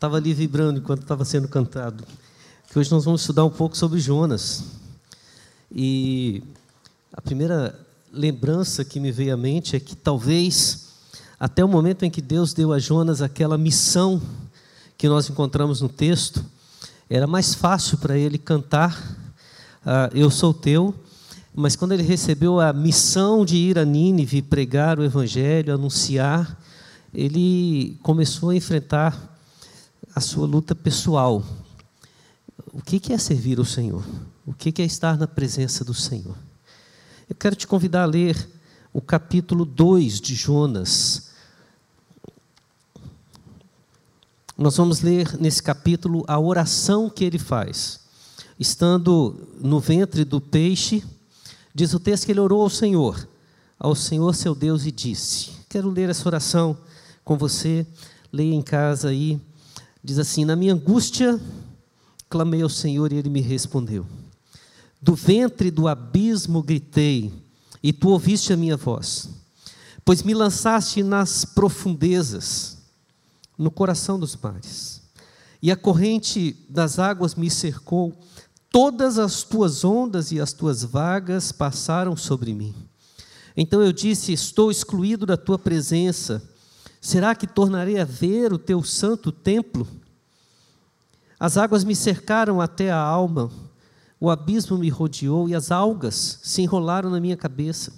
estava ali vibrando enquanto estava sendo cantado. Que hoje nós vamos estudar um pouco sobre Jonas. E a primeira lembrança que me veio à mente é que talvez até o momento em que Deus deu a Jonas aquela missão que nós encontramos no texto, era mais fácil para ele cantar uh, Eu sou teu, mas quando ele recebeu a missão de ir a Nínive pregar o evangelho, anunciar, ele começou a enfrentar a sua luta pessoal. O que é servir ao Senhor? O que é estar na presença do Senhor? Eu quero te convidar a ler o capítulo 2 de Jonas. Nós vamos ler nesse capítulo a oração que ele faz. Estando no ventre do peixe, diz o texto que ele orou ao Senhor, ao Senhor seu Deus, e disse: Quero ler essa oração com você, leia em casa aí. Diz assim: Na minha angústia, clamei ao Senhor e ele me respondeu. Do ventre do abismo gritei, e tu ouviste a minha voz. Pois me lançaste nas profundezas, no coração dos mares. E a corrente das águas me cercou, todas as tuas ondas e as tuas vagas passaram sobre mim. Então eu disse: Estou excluído da tua presença. Será que tornarei a ver o teu santo templo? As águas me cercaram até a alma o abismo me rodeou e as algas se enrolaram na minha cabeça.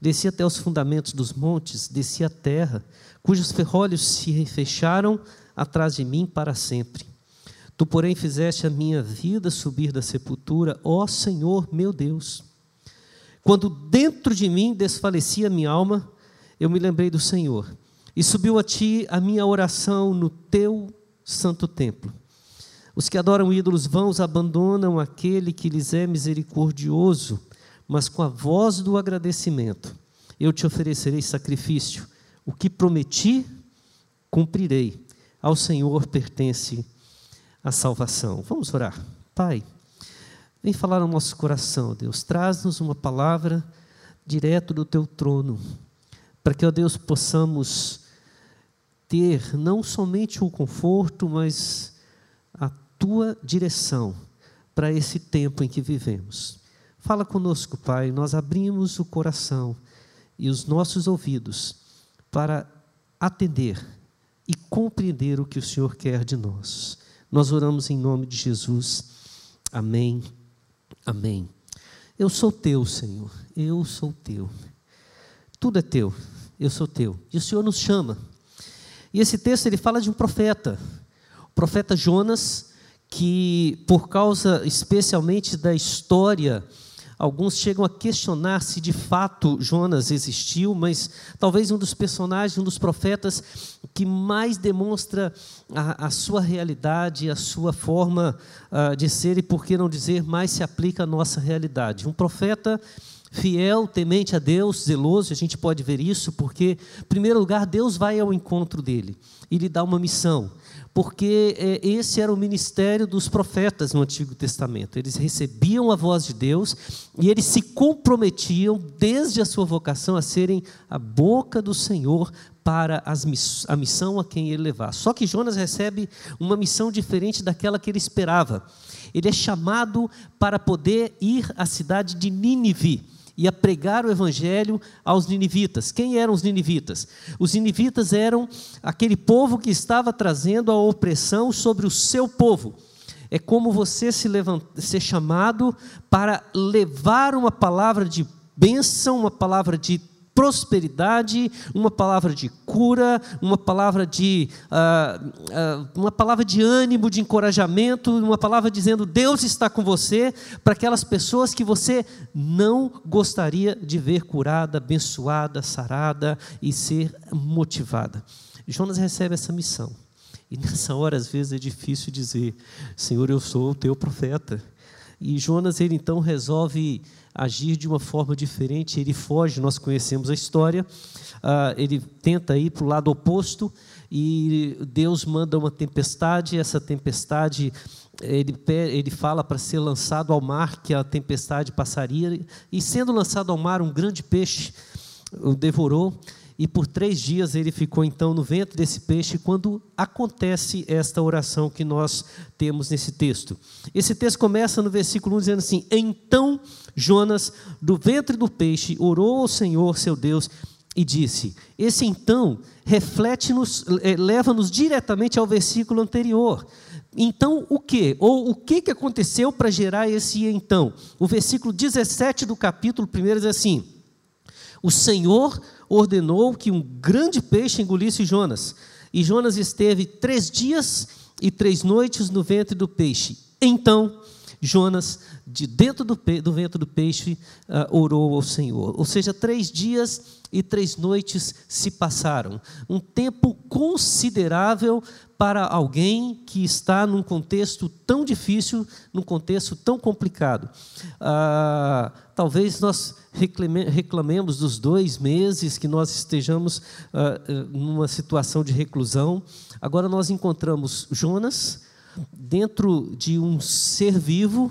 Desci até os fundamentos dos montes, desci a terra, cujos ferrolhos se fecharam atrás de mim para sempre. Tu, porém, fizeste a minha vida subir da sepultura, ó Senhor meu Deus. Quando dentro de mim desfalecia a minha alma, eu me lembrei do Senhor, e subiu a ti a minha oração no teu santo templo. Os que adoram ídolos vãos abandonam aquele que lhes é misericordioso, mas com a voz do agradecimento eu te oferecerei sacrifício. O que prometi, cumprirei. Ao Senhor pertence a salvação. Vamos orar. Pai, vem falar no nosso coração, Deus. Traz-nos uma palavra direto do teu trono, para que, ó Deus, possamos ter não somente o conforto, mas tua direção para esse tempo em que vivemos. Fala conosco, Pai, nós abrimos o coração e os nossos ouvidos para atender e compreender o que o Senhor quer de nós. Nós oramos em nome de Jesus. Amém. Amém. Eu sou teu, Senhor. Eu sou teu. Tudo é teu. Eu sou teu. E o Senhor nos chama. E esse texto ele fala de um profeta. O profeta Jonas, que, por causa especialmente da história, alguns chegam a questionar se de fato Jonas existiu, mas talvez um dos personagens, um dos profetas que mais demonstra a, a sua realidade, a sua forma uh, de ser e, por que não dizer, mais se aplica à nossa realidade. Um profeta fiel, temente a Deus, zeloso, a gente pode ver isso, porque, em primeiro lugar, Deus vai ao encontro dele e lhe dá uma missão porque é, esse era o ministério dos profetas no Antigo Testamento. Eles recebiam a voz de Deus e eles se comprometiam, desde a sua vocação, a serem a boca do Senhor para as, a missão a quem ele levar. Só que Jonas recebe uma missão diferente daquela que ele esperava. Ele é chamado para poder ir à cidade de Nínive e a pregar o evangelho aos ninivitas. Quem eram os ninivitas? Os ninivitas eram aquele povo que estava trazendo a opressão sobre o seu povo. É como você se ser chamado para levar uma palavra de bênção, uma palavra de prosperidade, uma palavra de cura, uma palavra de, uh, uh, uma palavra de ânimo, de encorajamento, uma palavra dizendo Deus está com você para aquelas pessoas que você não gostaria de ver curada, abençoada, sarada e ser motivada. Jonas recebe essa missão. E nessa hora, às vezes, é difícil dizer: Senhor, eu sou o teu profeta. E Jonas, ele então resolve agir de uma forma diferente, ele foge, nós conhecemos a história, uh, ele tenta ir para o lado oposto e Deus manda uma tempestade, essa tempestade, ele, ele fala para ser lançado ao mar, que a tempestade passaria, e sendo lançado ao mar, um grande peixe o devorou, e por três dias ele ficou então no ventre desse peixe quando acontece esta oração que nós temos nesse texto. Esse texto começa no versículo 1 dizendo assim: Então Jonas, do ventre do peixe, orou ao Senhor seu Deus e disse. Esse então reflete-nos, eh, leva-nos diretamente ao versículo anterior. Então, o que? Ou o que, que aconteceu para gerar esse então? O versículo 17 do capítulo 1 diz assim: O Senhor ordenou que um grande peixe engolisse Jonas. E Jonas esteve três dias e três noites no ventre do peixe. Então, Jonas, de dentro do, do ventre do peixe, uh, orou ao Senhor. Ou seja, três dias e três noites se passaram. Um tempo considerável para alguém que está num contexto tão difícil, num contexto tão complicado. Ah, talvez nós reclamemos dos dois meses que nós estejamos ah, numa situação de reclusão. Agora nós encontramos Jonas dentro de um ser vivo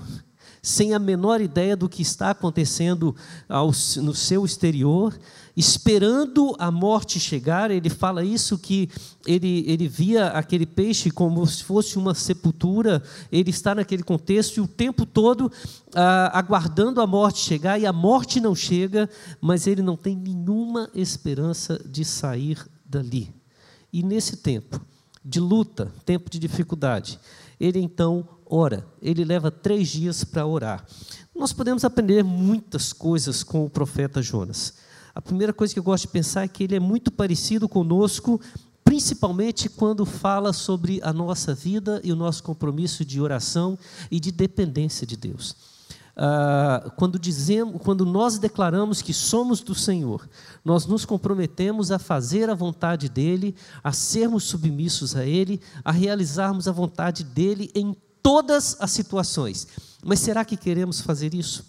sem a menor ideia do que está acontecendo ao, no seu exterior, esperando a morte chegar. Ele fala isso que ele, ele via aquele peixe como se fosse uma sepultura. Ele está naquele contexto e o tempo todo ah, aguardando a morte chegar e a morte não chega, mas ele não tem nenhuma esperança de sair dali. E nesse tempo de luta, tempo de dificuldade, ele então ora. Ele leva três dias para orar. Nós podemos aprender muitas coisas com o profeta Jonas. A primeira coisa que eu gosto de pensar é que ele é muito parecido conosco, principalmente quando fala sobre a nossa vida e o nosso compromisso de oração e de dependência de Deus. Ah, quando dizemos, quando nós declaramos que somos do Senhor, nós nos comprometemos a fazer a vontade dele, a sermos submissos a ele, a realizarmos a vontade dele em todas as situações. Mas será que queremos fazer isso?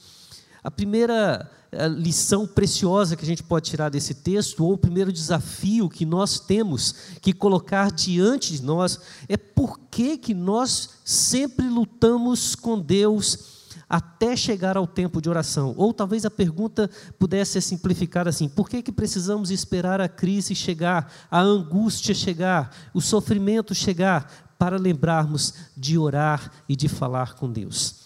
A primeira eh, lição preciosa que a gente pode tirar desse texto, ou o primeiro desafio que nós temos que colocar diante de nós, é por que, que nós sempre lutamos com Deus até chegar ao tempo de oração. Ou talvez a pergunta pudesse ser simplificada assim: por que, que precisamos esperar a crise chegar, a angústia chegar, o sofrimento chegar, para lembrarmos de orar e de falar com Deus.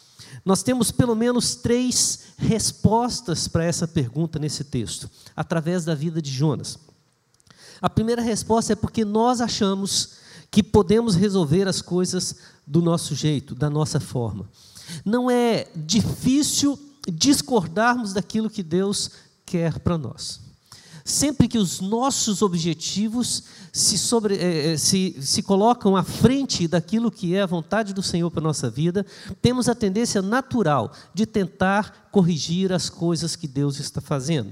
Nós temos pelo menos três respostas para essa pergunta nesse texto, através da vida de Jonas. A primeira resposta é porque nós achamos que podemos resolver as coisas do nosso jeito, da nossa forma. Não é difícil discordarmos daquilo que Deus quer para nós. Sempre que os nossos objetivos se, sobre, eh, se, se colocam à frente daquilo que é a vontade do Senhor para a nossa vida, temos a tendência natural de tentar corrigir as coisas que Deus está fazendo.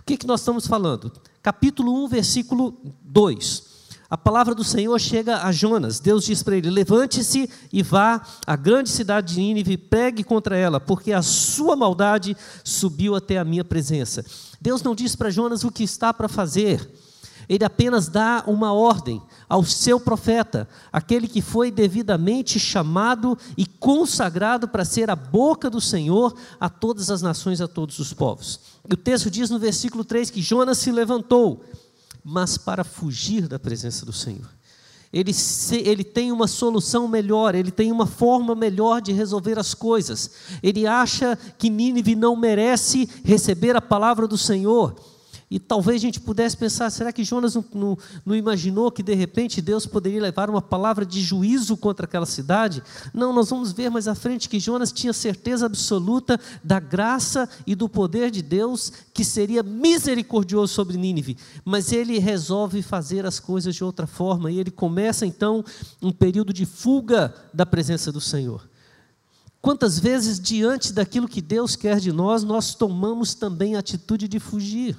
O que, que nós estamos falando? Capítulo 1, versículo 2 a palavra do Senhor chega a Jonas. Deus diz para ele: Levante-se e vá à grande cidade de Nínive e pregue contra ela, porque a sua maldade subiu até a minha presença. Deus não diz para Jonas o que está para fazer. Ele apenas dá uma ordem ao seu profeta, aquele que foi devidamente chamado e consagrado para ser a boca do Senhor a todas as nações, a todos os povos. E o texto diz no versículo 3 que Jonas se levantou mas para fugir da presença do Senhor. Ele, se, ele tem uma solução melhor, ele tem uma forma melhor de resolver as coisas. Ele acha que Nínive não merece receber a palavra do Senhor. E talvez a gente pudesse pensar: será que Jonas não, não, não, imaginou que de repente Deus poderia levar uma palavra de juízo contra aquela cidade? Não, nós vamos ver mais à frente que Jonas tinha certeza absoluta da graça e do poder de Deus que seria misericordioso sobre Nínive. Mas ele resolve fazer as coisas de outra forma e ele começa então um período de fuga da presença do Senhor. Quantas vezes, diante daquilo que Deus quer de nós, nós tomamos também a atitude de fugir?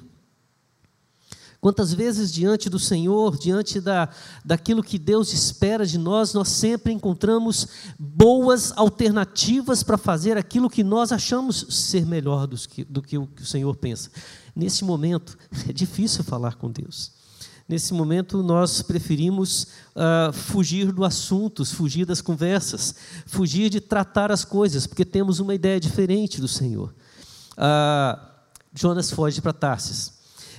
Quantas vezes diante do Senhor, diante da, daquilo que Deus espera de nós, nós sempre encontramos boas alternativas para fazer aquilo que nós achamos ser melhor do que, do que o que o Senhor pensa. Nesse momento, é difícil falar com Deus. Nesse momento, nós preferimos uh, fugir do assunto, fugir das conversas, fugir de tratar as coisas, porque temos uma ideia diferente do Senhor. Uh, Jonas foge para Tarsis.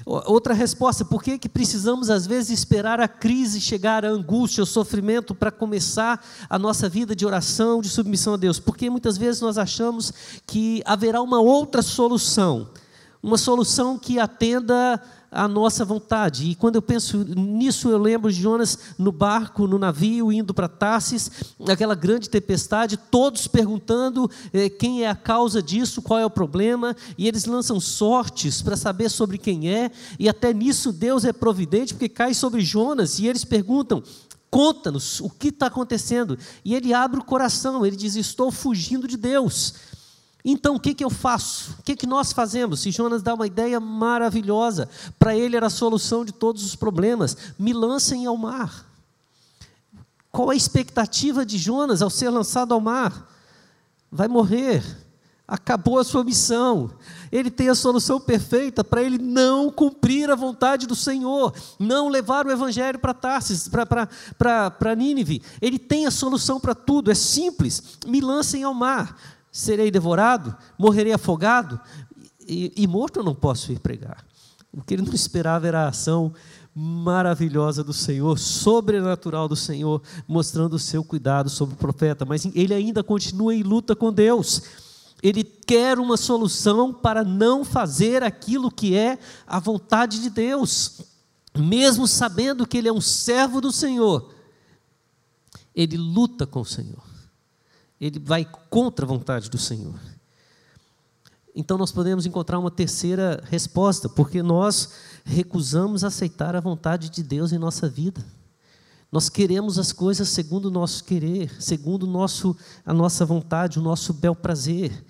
Outra resposta, por que, que precisamos às vezes esperar a crise chegar, a angústia, o sofrimento para começar a nossa vida de oração, de submissão a Deus? Porque muitas vezes nós achamos que haverá uma outra solução, uma solução que atenda a nossa vontade. E quando eu penso nisso, eu lembro de Jonas no barco, no navio, indo para Tarsis, aquela grande tempestade, todos perguntando eh, quem é a causa disso, qual é o problema, e eles lançam sortes para saber sobre quem é, e até nisso Deus é providente, porque cai sobre Jonas, e eles perguntam: conta-nos o que está acontecendo. E ele abre o coração, ele diz: Estou fugindo de Deus. Então, o que, que eu faço? O que, que nós fazemos? Se Jonas dá uma ideia maravilhosa, para ele era a solução de todos os problemas: me lancem ao mar. Qual a expectativa de Jonas ao ser lançado ao mar? Vai morrer, acabou a sua missão. Ele tem a solução perfeita para ele não cumprir a vontade do Senhor, não levar o evangelho para Tarsis, para Nínive. Ele tem a solução para tudo, é simples: me lancem ao mar serei devorado, morrerei afogado, e, e, morto eu não posso ir pregar. O que ele não esperava era a ação maravilhosa do Senhor, sobrenatural do Senhor, mostrando o seu cuidado sobre o profeta, mas ele ainda continua em luta com Deus. Ele quer uma solução para não fazer aquilo que é a vontade de Deus, mesmo sabendo que ele é um servo do Senhor. Ele luta com o Senhor ele vai contra a vontade do Senhor. Então nós podemos encontrar uma terceira resposta, porque nós recusamos aceitar a vontade de Deus em nossa vida. Nós queremos as coisas segundo o nosso querer, segundo nosso, a nossa vontade, o nosso bel prazer.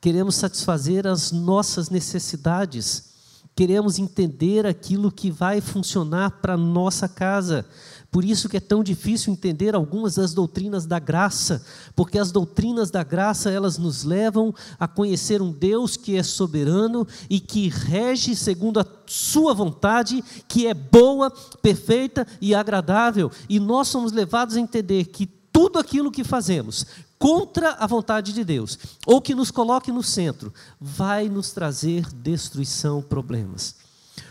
Queremos satisfazer as nossas necessidades. Queremos entender aquilo que vai funcionar para nossa casa. Por isso que é tão difícil entender algumas das doutrinas da graça, porque as doutrinas da graça, elas nos levam a conhecer um Deus que é soberano e que rege segundo a sua vontade, que é boa, perfeita e agradável. E nós somos levados a entender que tudo aquilo que fazemos contra a vontade de Deus, ou que nos coloque no centro, vai nos trazer destruição, problemas.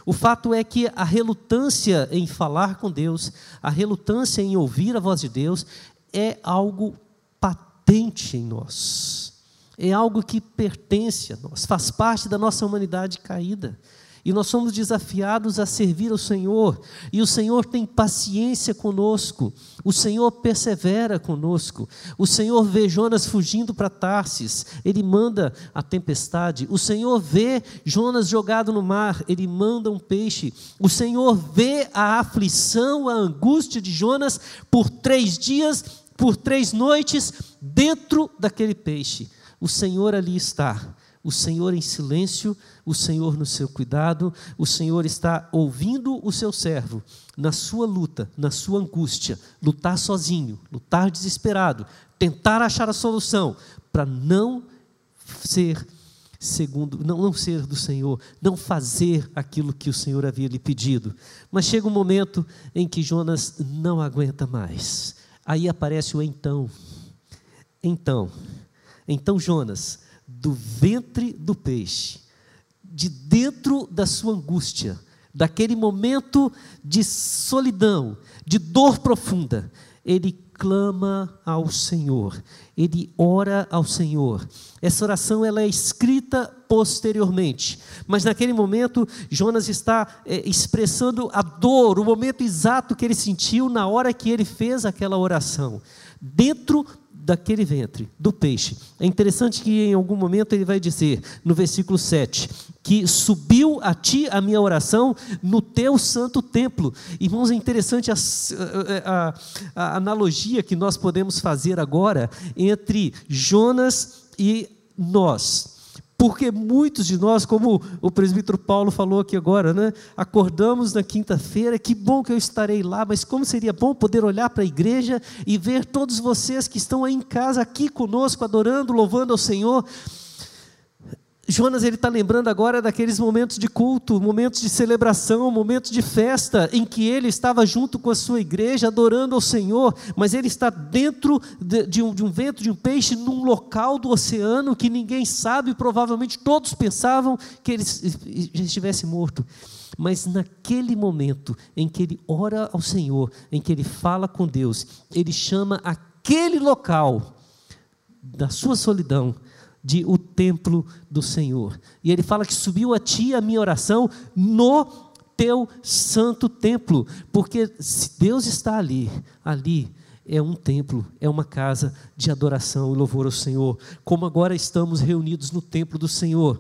O fato é que a relutância em falar com Deus, a relutância em ouvir a voz de Deus, é algo patente em nós. É algo que pertence a nós, faz parte da nossa humanidade caída. E nós somos desafiados a servir ao Senhor, e o Senhor tem paciência conosco, o Senhor persevera conosco, o Senhor vê Jonas fugindo para Tarsis, ele manda a tempestade, o Senhor vê Jonas jogado no mar, ele manda um peixe, o Senhor vê a aflição, a angústia de Jonas por três dias, por três noites, dentro daquele peixe. O Senhor ali está o Senhor em silêncio, o Senhor no seu cuidado, o Senhor está ouvindo o seu servo na sua luta, na sua angústia, lutar sozinho, lutar desesperado, tentar achar a solução para não ser segundo, não, não ser do Senhor, não fazer aquilo que o Senhor havia lhe pedido. Mas chega um momento em que Jonas não aguenta mais. Aí aparece o então. Então, então Jonas, do ventre do peixe, de dentro da sua angústia, daquele momento de solidão, de dor profunda, ele clama ao Senhor, ele ora ao Senhor. Essa oração ela é escrita posteriormente, mas naquele momento Jonas está é, expressando a dor, o momento exato que ele sentiu na hora que ele fez aquela oração, dentro daquele ventre, do peixe. É interessante que em algum momento ele vai dizer, no versículo 7, que subiu a ti a minha oração no teu santo templo. Irmãos, é interessante a, a, a analogia que nós podemos fazer agora entre Jonas e nós. Porque muitos de nós, como o presbítero Paulo falou aqui agora, né? acordamos na quinta-feira, que bom que eu estarei lá, mas como seria bom poder olhar para a igreja e ver todos vocês que estão aí em casa, aqui conosco, adorando, louvando ao Senhor. Jonas ele está lembrando agora daqueles momentos de culto, momentos de celebração, momentos de festa, em que ele estava junto com a sua igreja adorando ao Senhor, mas ele está dentro de, de, um, de um vento de um peixe num local do oceano que ninguém sabe, provavelmente todos pensavam que ele estivesse morto. Mas naquele momento em que ele ora ao Senhor, em que ele fala com Deus, ele chama aquele local da sua solidão de o templo do Senhor. E ele fala que subiu a ti a minha oração no teu santo templo, porque se Deus está ali, ali é um templo, é uma casa de adoração e louvor ao Senhor. Como agora estamos reunidos no templo do Senhor,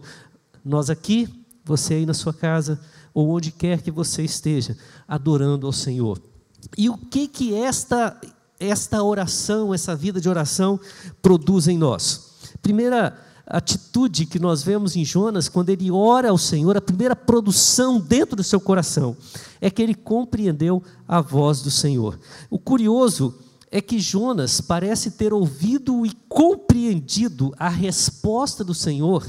nós aqui, você aí na sua casa, ou onde quer que você esteja, adorando ao Senhor. E o que que esta esta oração, essa vida de oração produz em nós? Primeira atitude que nós vemos em Jonas, quando ele ora ao Senhor, a primeira produção dentro do seu coração é que ele compreendeu a voz do Senhor. O curioso é que Jonas parece ter ouvido e compreendido a resposta do Senhor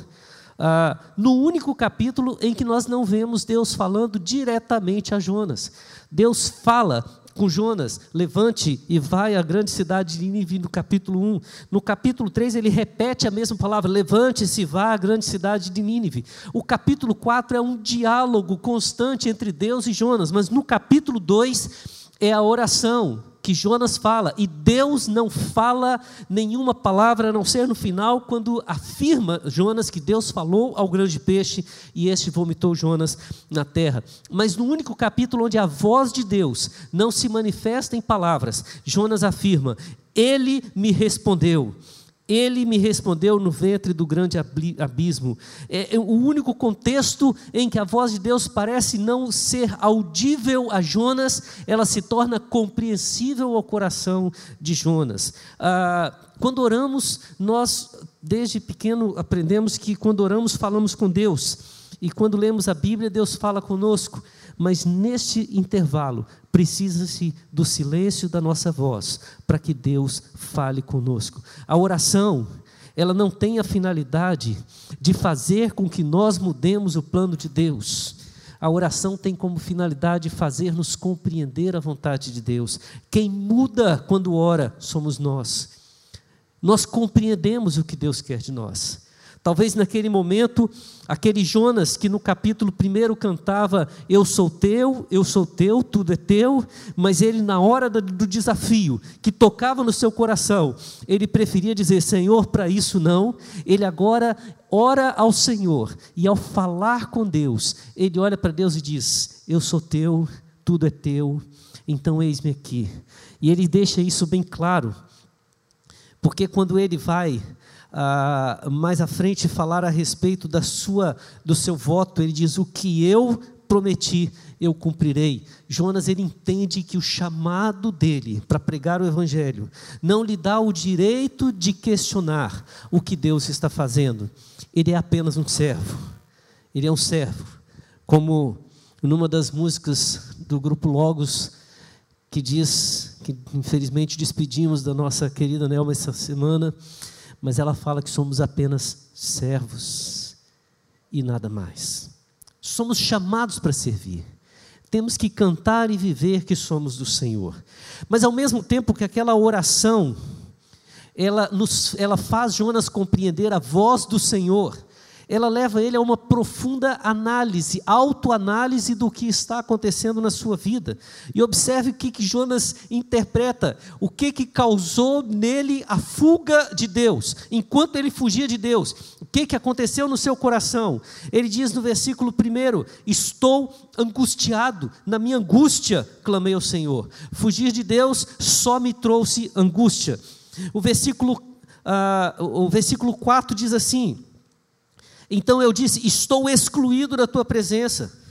ah, no único capítulo em que nós não vemos Deus falando diretamente a Jonas. Deus fala com Jonas, levante e vai à grande cidade de Nínive, no capítulo 1. No capítulo 3, ele repete a mesma palavra: levante-se e vá à grande cidade de Nínive. O capítulo 4 é um diálogo constante entre Deus e Jonas, mas no capítulo 2 é a oração que Jonas fala, e Deus não fala nenhuma palavra a não ser no final, quando afirma Jonas que Deus falou ao grande peixe e este vomitou Jonas na terra. Mas no único capítulo onde a voz de Deus não se manifesta em palavras, Jonas afirma: Ele me respondeu. Ele me respondeu no ventre do grande abismo. É, é o único contexto em que a voz de Deus parece não ser audível a Jonas, ela se torna compreensível ao coração de Jonas. Ah, quando oramos, nós, desde pequeno, aprendemos que quando oramos, falamos com Deus. E quando lemos a Bíblia, Deus fala conosco. Mas neste intervalo, precisa-se do silêncio da nossa voz para que Deus fale conosco. A oração, ela não tem a finalidade de fazer com que nós mudemos o plano de Deus. A oração tem como finalidade fazer-nos compreender a vontade de Deus. Quem muda quando ora somos nós. Nós compreendemos o que Deus quer de nós. Talvez naquele momento, aquele Jonas que no capítulo 1 cantava: Eu sou teu, eu sou teu, tudo é teu, mas ele, na hora do desafio, que tocava no seu coração, ele preferia dizer: Senhor, para isso não. Ele agora ora ao Senhor e, ao falar com Deus, ele olha para Deus e diz: Eu sou teu, tudo é teu, então eis-me aqui. E ele deixa isso bem claro, porque quando ele vai ah, mais à frente falar a respeito da sua, do seu voto. Ele diz: O que eu prometi, eu cumprirei. Jonas ele entende que o chamado dele para pregar o evangelho não lhe dá o direito de questionar o que Deus está fazendo. Ele é apenas um servo. Ele é um servo. Como numa das músicas do grupo Logos que diz que infelizmente despedimos da nossa querida Nelma essa semana, mas ela fala que somos apenas servos e nada mais. Somos chamados para servir. Temos que cantar e viver que somos do Senhor. Mas ao mesmo tempo que aquela oração, ela, nos, ela faz Jonas compreender a voz do Senhor, ela leva ele a uma profunda análise, autoanálise do que está acontecendo na sua vida. E observe o que, que Jonas interpreta, o que, que causou nele a fuga de Deus, enquanto ele fugia de Deus. O que, que aconteceu no seu coração? Ele diz no versículo 1: Estou angustiado, na minha angústia clamei ao Senhor. Fugir de Deus só me trouxe angústia. O versículo, uh, o versículo 4 diz assim então eu disse: Estou excluído da tua presença.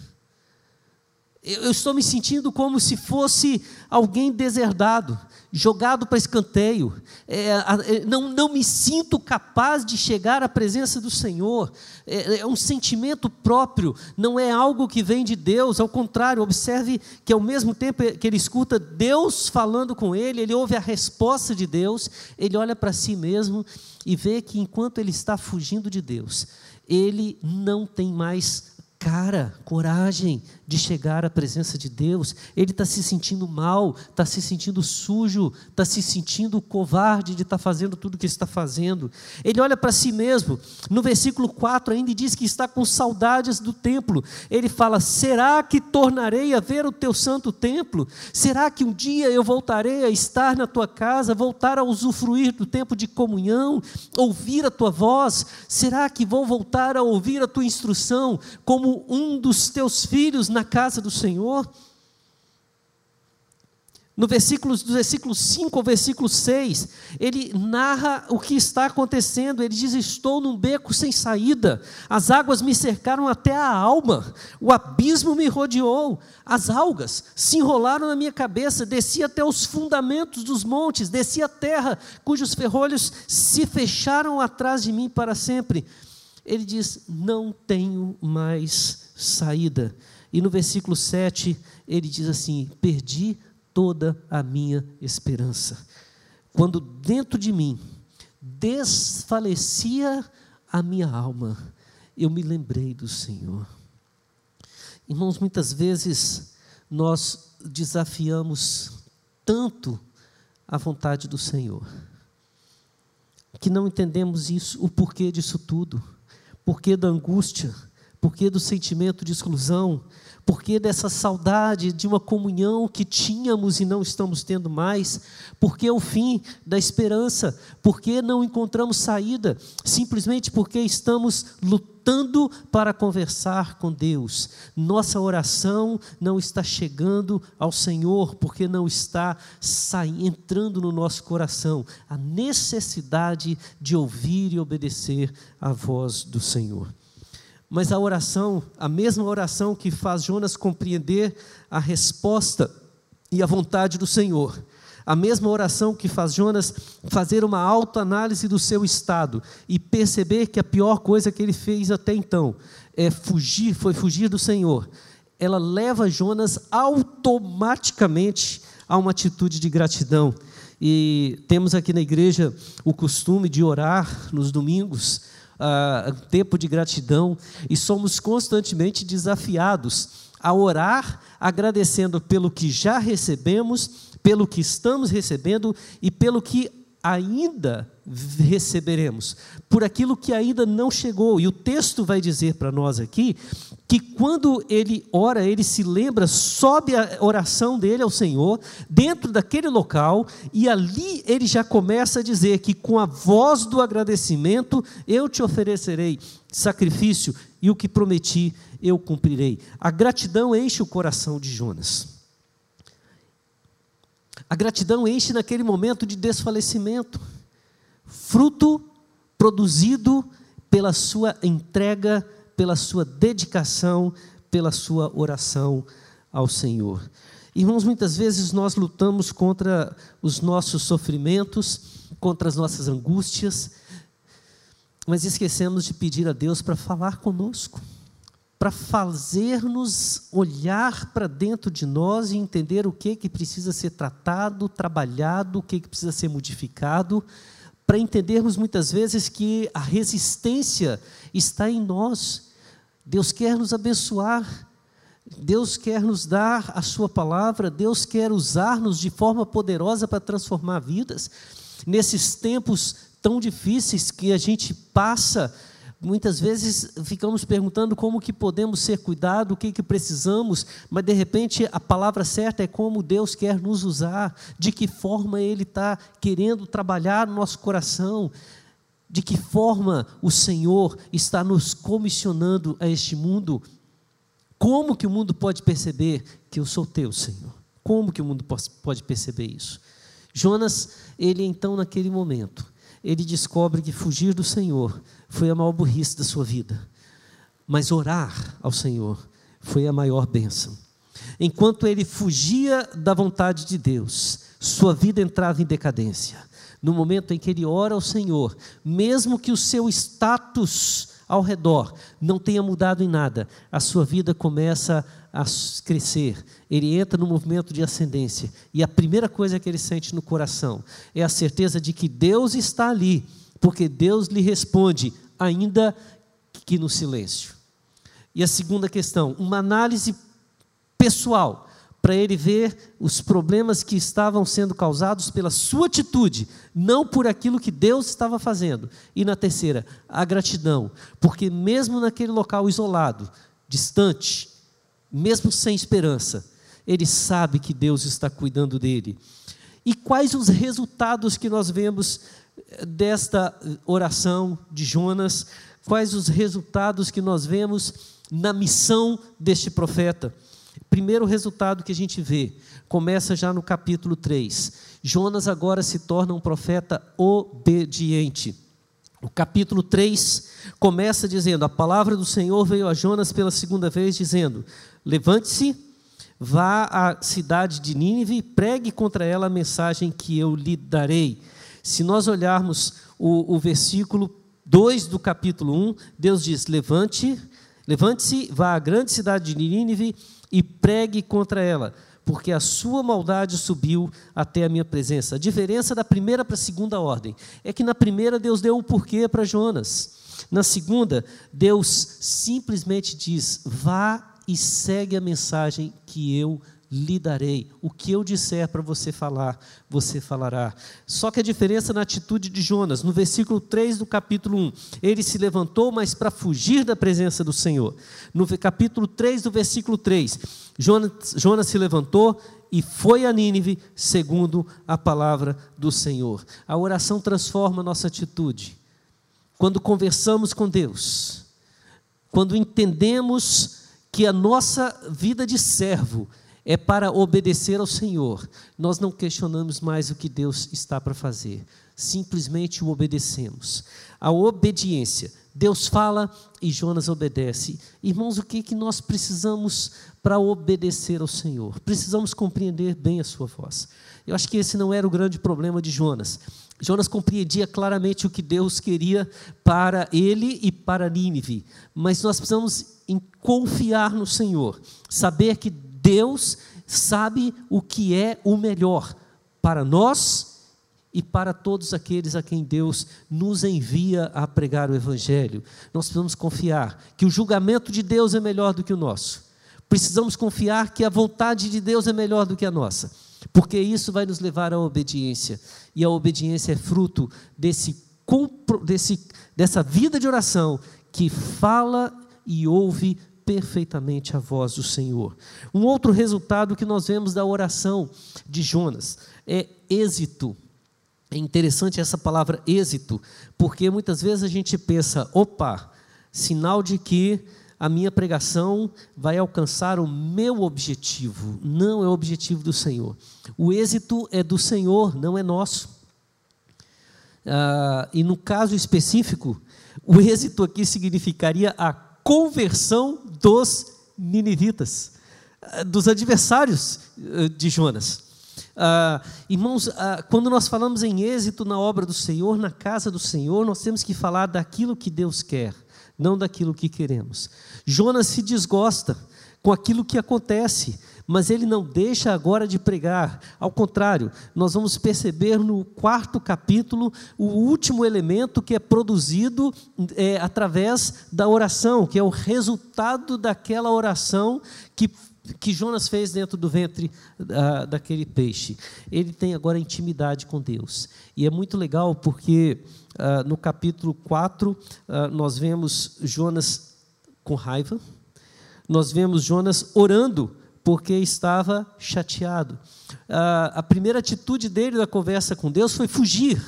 Eu estou me sentindo como se fosse alguém deserdado, jogado para escanteio. É, é, não, não me sinto capaz de chegar à presença do Senhor. É, é um sentimento próprio, não é algo que vem de Deus. Ao contrário, observe que ao mesmo tempo que ele escuta Deus falando com ele, ele ouve a resposta de Deus, ele olha para si mesmo e vê que enquanto ele está fugindo de Deus, ele não tem mais cara, coragem de chegar à presença de Deus, ele está se sentindo mal, está se sentindo sujo, está se sentindo covarde de estar tá fazendo tudo o que está fazendo. Ele olha para si mesmo, no versículo 4 ainda diz que está com saudades do templo. Ele fala: Será que tornarei a ver o teu santo templo? Será que um dia eu voltarei a estar na tua casa, voltar a usufruir do tempo de comunhão, ouvir a tua voz? Será que vou voltar a ouvir a tua instrução como um dos teus filhos na casa do Senhor? No versículo, do versículo 5 ao versículo 6, ele narra o que está acontecendo. Ele diz: Estou num beco sem saída, as águas me cercaram até a alma, o abismo me rodeou, as algas se enrolaram na minha cabeça, desci até os fundamentos dos montes, desci a terra, cujos ferrolhos se fecharam atrás de mim para sempre. Ele diz: Não tenho mais saída. E no versículo 7, ele diz assim: Perdi toda a minha esperança. Quando dentro de mim desfalecia a minha alma, eu me lembrei do Senhor. Irmãos, muitas vezes nós desafiamos tanto a vontade do Senhor, que não entendemos isso, o porquê disso tudo, porquê da angústia, porquê do sentimento de exclusão, por que dessa saudade de uma comunhão que tínhamos e não estamos tendo mais? Por que o fim da esperança? Por que não encontramos saída? Simplesmente porque estamos lutando para conversar com Deus. Nossa oração não está chegando ao Senhor porque não está entrando no nosso coração a necessidade de ouvir e obedecer a voz do Senhor. Mas a oração, a mesma oração que faz Jonas compreender a resposta e a vontade do Senhor, a mesma oração que faz Jonas fazer uma autoanálise do seu estado e perceber que a pior coisa que ele fez até então é fugir, foi fugir do Senhor. Ela leva Jonas automaticamente a uma atitude de gratidão. E temos aqui na igreja o costume de orar nos domingos uh, tempo de gratidão e somos constantemente desafiados a orar agradecendo pelo que já recebemos, pelo que estamos recebendo e pelo que ainda receberemos, por aquilo que ainda não chegou. E o texto vai dizer para nós aqui que quando ele ora, ele se lembra, sobe a oração dele ao Senhor, dentro daquele local, e ali ele já começa a dizer que com a voz do agradecimento eu te oferecerei sacrifício e o que prometi eu cumprirei. A gratidão enche o coração de Jonas. A gratidão enche naquele momento de desfalecimento, fruto produzido pela sua entrega, pela sua dedicação, pela sua oração ao Senhor. Irmãos, muitas vezes nós lutamos contra os nossos sofrimentos, contra as nossas angústias, mas esquecemos de pedir a Deus para falar conosco para fazer-nos olhar para dentro de nós e entender o que que precisa ser tratado, trabalhado, o que que precisa ser modificado, para entendermos muitas vezes que a resistência está em nós. Deus quer nos abençoar, Deus quer nos dar a Sua palavra, Deus quer usar-nos de forma poderosa para transformar vidas. Nesses tempos tão difíceis que a gente passa, Muitas vezes ficamos perguntando como que podemos ser cuidados, o que, que precisamos, mas de repente a palavra certa é como Deus quer nos usar, de que forma Ele está querendo trabalhar no nosso coração, de que forma o Senhor está nos comissionando a este mundo. Como que o mundo pode perceber que eu sou teu, Senhor? Como que o mundo pode perceber isso? Jonas, ele então naquele momento, ele descobre que fugir do Senhor foi a maior burrice da sua vida. Mas orar ao Senhor foi a maior bênção. Enquanto ele fugia da vontade de Deus, sua vida entrava em decadência. No momento em que ele ora ao Senhor, mesmo que o seu status ao redor não tenha mudado em nada, a sua vida começa a crescer. Ele entra no movimento de ascendência. E a primeira coisa que ele sente no coração é a certeza de que Deus está ali porque Deus lhe responde, ainda que no silêncio. E a segunda questão, uma análise pessoal, para ele ver os problemas que estavam sendo causados pela sua atitude, não por aquilo que Deus estava fazendo. E na terceira, a gratidão, porque mesmo naquele local isolado, distante, mesmo sem esperança, ele sabe que Deus está cuidando dele. E quais os resultados que nós vemos eh, desta oração de Jonas? Quais os resultados que nós vemos na missão deste profeta? Primeiro resultado que a gente vê, começa já no capítulo 3. Jonas agora se torna um profeta obediente. O capítulo 3 começa dizendo: A palavra do Senhor veio a Jonas pela segunda vez, dizendo: Levante-se, vá à cidade de Nínive e pregue contra ela a mensagem que eu lhe darei. Se nós olharmos o, o versículo 2 do capítulo 1, Deus diz: Levante, levante-se, vá à grande cidade de Nínive e pregue contra ela, porque a sua maldade subiu até a minha presença. A diferença da primeira para a segunda ordem é que na primeira Deus deu o porquê para Jonas. Na segunda, Deus simplesmente diz: vá e segue a mensagem que eu lhe darei. O que eu disser para você falar, você falará. Só que a diferença na atitude de Jonas, no versículo 3 do capítulo 1, ele se levantou, mas para fugir da presença do Senhor. No capítulo 3 do versículo 3, Jonas, Jonas se levantou e foi a Nínive, segundo a palavra do Senhor. A oração transforma a nossa atitude. Quando conversamos com Deus, quando entendemos que a nossa vida de servo é para obedecer ao Senhor. Nós não questionamos mais o que Deus está para fazer, simplesmente o obedecemos. A obediência, Deus fala e Jonas obedece. Irmãos, o que, que nós precisamos para obedecer ao Senhor? Precisamos compreender bem a sua voz. Eu acho que esse não era o grande problema de Jonas. Jonas compreendia claramente o que Deus queria para ele e para Nínive, mas nós precisamos confiar no Senhor, saber que Deus sabe o que é o melhor para nós e para todos aqueles a quem Deus nos envia a pregar o Evangelho. Nós precisamos confiar que o julgamento de Deus é melhor do que o nosso. Precisamos confiar que a vontade de Deus é melhor do que a nossa, porque isso vai nos levar à obediência, e a obediência é fruto desse, desse, dessa vida de oração que fala e ouve perfeitamente a voz do Senhor. Um outro resultado que nós vemos da oração de Jonas é êxito. É interessante essa palavra êxito, porque muitas vezes a gente pensa, opa, sinal de que a minha pregação vai alcançar o meu objetivo, não é o objetivo do Senhor. O êxito é do Senhor, não é nosso. Ah, e no caso específico, o êxito aqui significaria a conversão dos ninivitas, eh, dos adversários eh, de Jonas. Ah, irmãos, ah, quando nós falamos em êxito na obra do Senhor, na casa do Senhor, nós temos que falar daquilo que Deus quer, não daquilo que queremos. Jonas se desgosta com aquilo que acontece, mas ele não deixa agora de pregar. Ao contrário, nós vamos perceber no quarto capítulo o último elemento que é produzido é, através da oração, que é o resultado daquela oração que que Jonas fez dentro do ventre uh, daquele peixe. Ele tem agora intimidade com Deus. E é muito legal porque uh, no capítulo 4 uh, ah, nós vemos Jonas com raiva, nós vemos Jonas orando porque estava chateado. Ah, a primeira atitude dele na conversa com Deus foi fugir.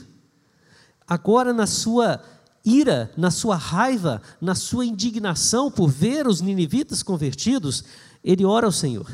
Agora, na sua ira, na sua raiva, na sua indignação por ver os ninivitas convertidos, ele ora ao Senhor.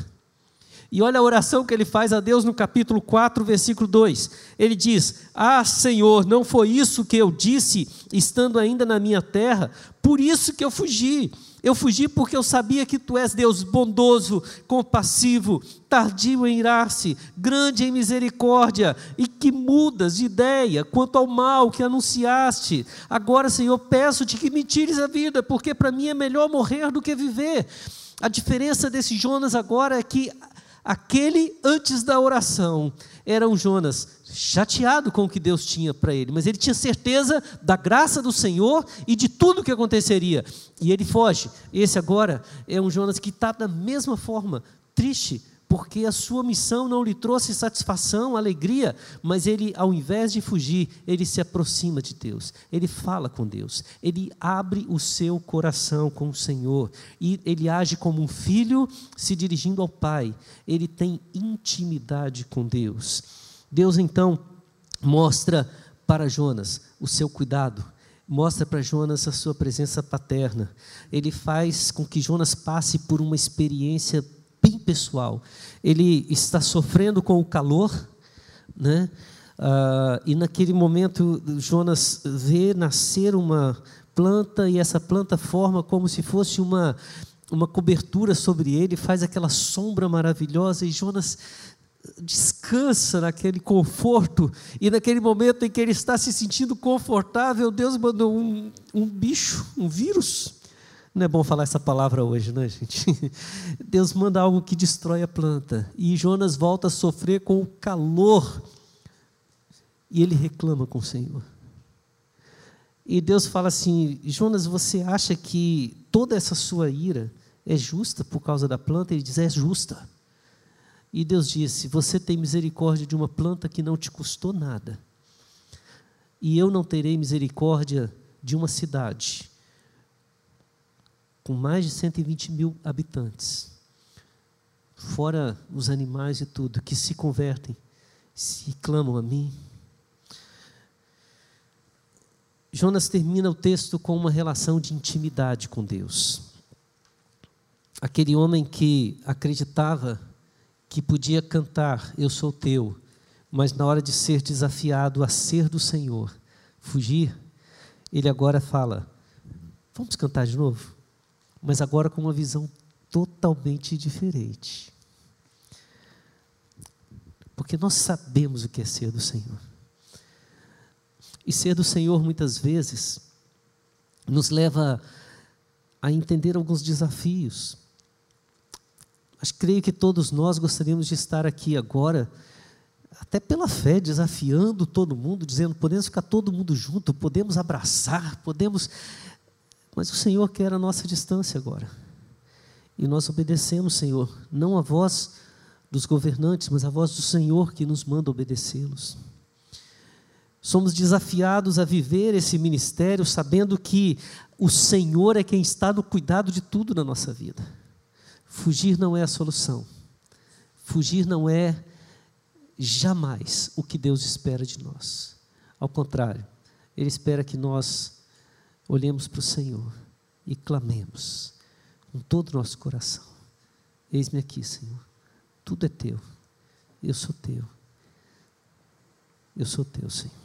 E olha a oração que ele faz a Deus no capítulo 4, versículo 2. Ele diz: Ah, Senhor, não foi isso que eu disse estando ainda na minha terra, por isso que eu fugi. Eu fugi porque eu sabia que tu és Deus bondoso, compassivo, tardio em irar-se, grande em misericórdia e que mudas de ideia quanto ao mal que anunciaste. Agora, Senhor, peço-te que me tires a vida, porque para mim é melhor morrer do que viver. A diferença desse Jonas agora é que aquele antes da oração era um Jonas chateado com o que Deus tinha para ele, mas ele tinha certeza da graça do Senhor e de tudo o que aconteceria. E ele foge. Esse agora é um Jonas que está da mesma forma, triste, porque a sua missão não lhe trouxe satisfação, alegria, mas ele, ao invés de fugir, ele se aproxima de Deus, ele fala com Deus, ele abre o seu coração com o Senhor, e ele age como um filho se dirigindo ao Pai, ele tem intimidade com Deus. Deus então mostra para Jonas o seu cuidado, mostra para Jonas a sua presença paterna. Ele faz com que Jonas passe por uma experiência bem pessoal. Ele está sofrendo com o calor, né? Ah, e naquele momento Jonas vê nascer uma planta e essa planta forma como se fosse uma uma cobertura sobre ele, faz aquela sombra maravilhosa e Jonas descansa naquele conforto, e naquele momento em que ele está se sentindo confortável, Deus mandou um, um bicho, um vírus. Não é bom falar essa palavra hoje, né, gente? Deus manda algo que destrói a planta, e Jonas volta a sofrer com o calor, e ele reclama com o Senhor. E Deus fala assim: Jonas, você acha que toda essa sua ira é justa por causa da planta? Ele diz: é justa. E Deus disse: Você tem misericórdia de uma planta que não te custou nada. E eu não terei misericórdia de uma cidade com mais de 120 mil habitantes, fora os animais e tudo, que se convertem, se clamam a mim. Jonas termina o texto com uma relação de intimidade com Deus. Aquele homem que acreditava que podia cantar Eu sou teu, mas na hora de ser desafiado a ser do Senhor, fugir, ele agora fala: Vamos cantar de novo? Mas agora com uma visão totalmente diferente. Porque nós sabemos o que é ser do Senhor. E ser do Senhor muitas vezes nos leva a entender alguns desafios mas creio que todos nós gostaríamos de estar aqui agora, até pela fé, desafiando todo mundo, dizendo: podemos ficar todo mundo junto, podemos abraçar, podemos. Mas o Senhor quer a nossa distância agora. E nós obedecemos, Senhor, não a voz dos governantes, mas a voz do Senhor que nos manda obedecê-los. Somos desafiados a viver esse ministério sabendo que o Senhor é quem está no cuidado de tudo na nossa vida. Fugir não é a solução. Fugir não é jamais o que Deus espera de nós. Ao contrário, Ele espera que nós olhemos para o Senhor e clamemos com todo o nosso coração: Eis-me aqui, Senhor, tudo é teu, eu sou teu, eu sou teu, Senhor.